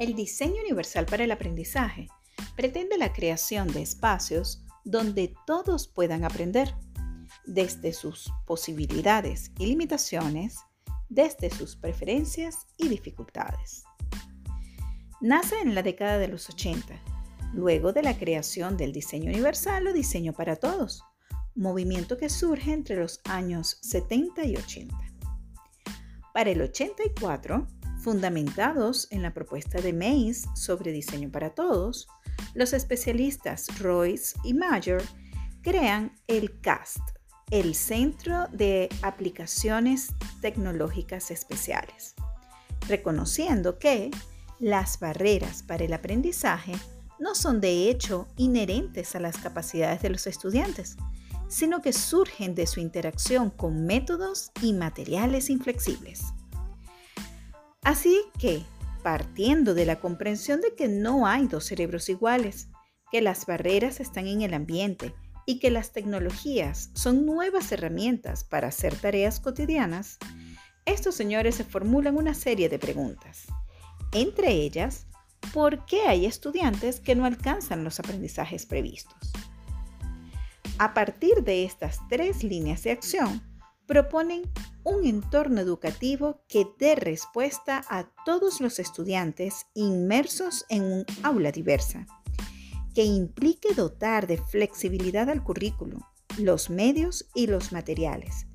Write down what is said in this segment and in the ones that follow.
El diseño universal para el aprendizaje pretende la creación de espacios donde todos puedan aprender, desde sus posibilidades y limitaciones, desde sus preferencias y dificultades. Nace en la década de los 80, luego de la creación del diseño universal o diseño para todos, movimiento que surge entre los años 70 y 80. Para el 84, fundamentados en la propuesta de Mays sobre diseño para todos, los especialistas Royce y Mayer crean el CAST, el Centro de Aplicaciones Tecnológicas Especiales, reconociendo que las barreras para el aprendizaje no son de hecho inherentes a las capacidades de los estudiantes, sino que surgen de su interacción con métodos y materiales inflexibles. Así que, partiendo de la comprensión de que no hay dos cerebros iguales, que las barreras están en el ambiente y que las tecnologías son nuevas herramientas para hacer tareas cotidianas, estos señores se formulan una serie de preguntas. Entre ellas, ¿por qué hay estudiantes que no alcanzan los aprendizajes previstos? A partir de estas tres líneas de acción, proponen un entorno educativo que dé respuesta a todos los estudiantes inmersos en un aula diversa, que implique dotar de flexibilidad al currículo, los medios y los materiales,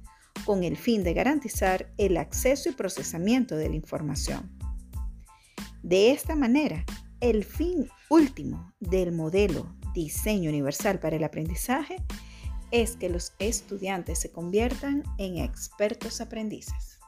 con el fin de garantizar el acceso y procesamiento de la información. De esta manera, el fin último del modelo Diseño Universal para el Aprendizaje es que los estudiantes se conviertan en expertos aprendices.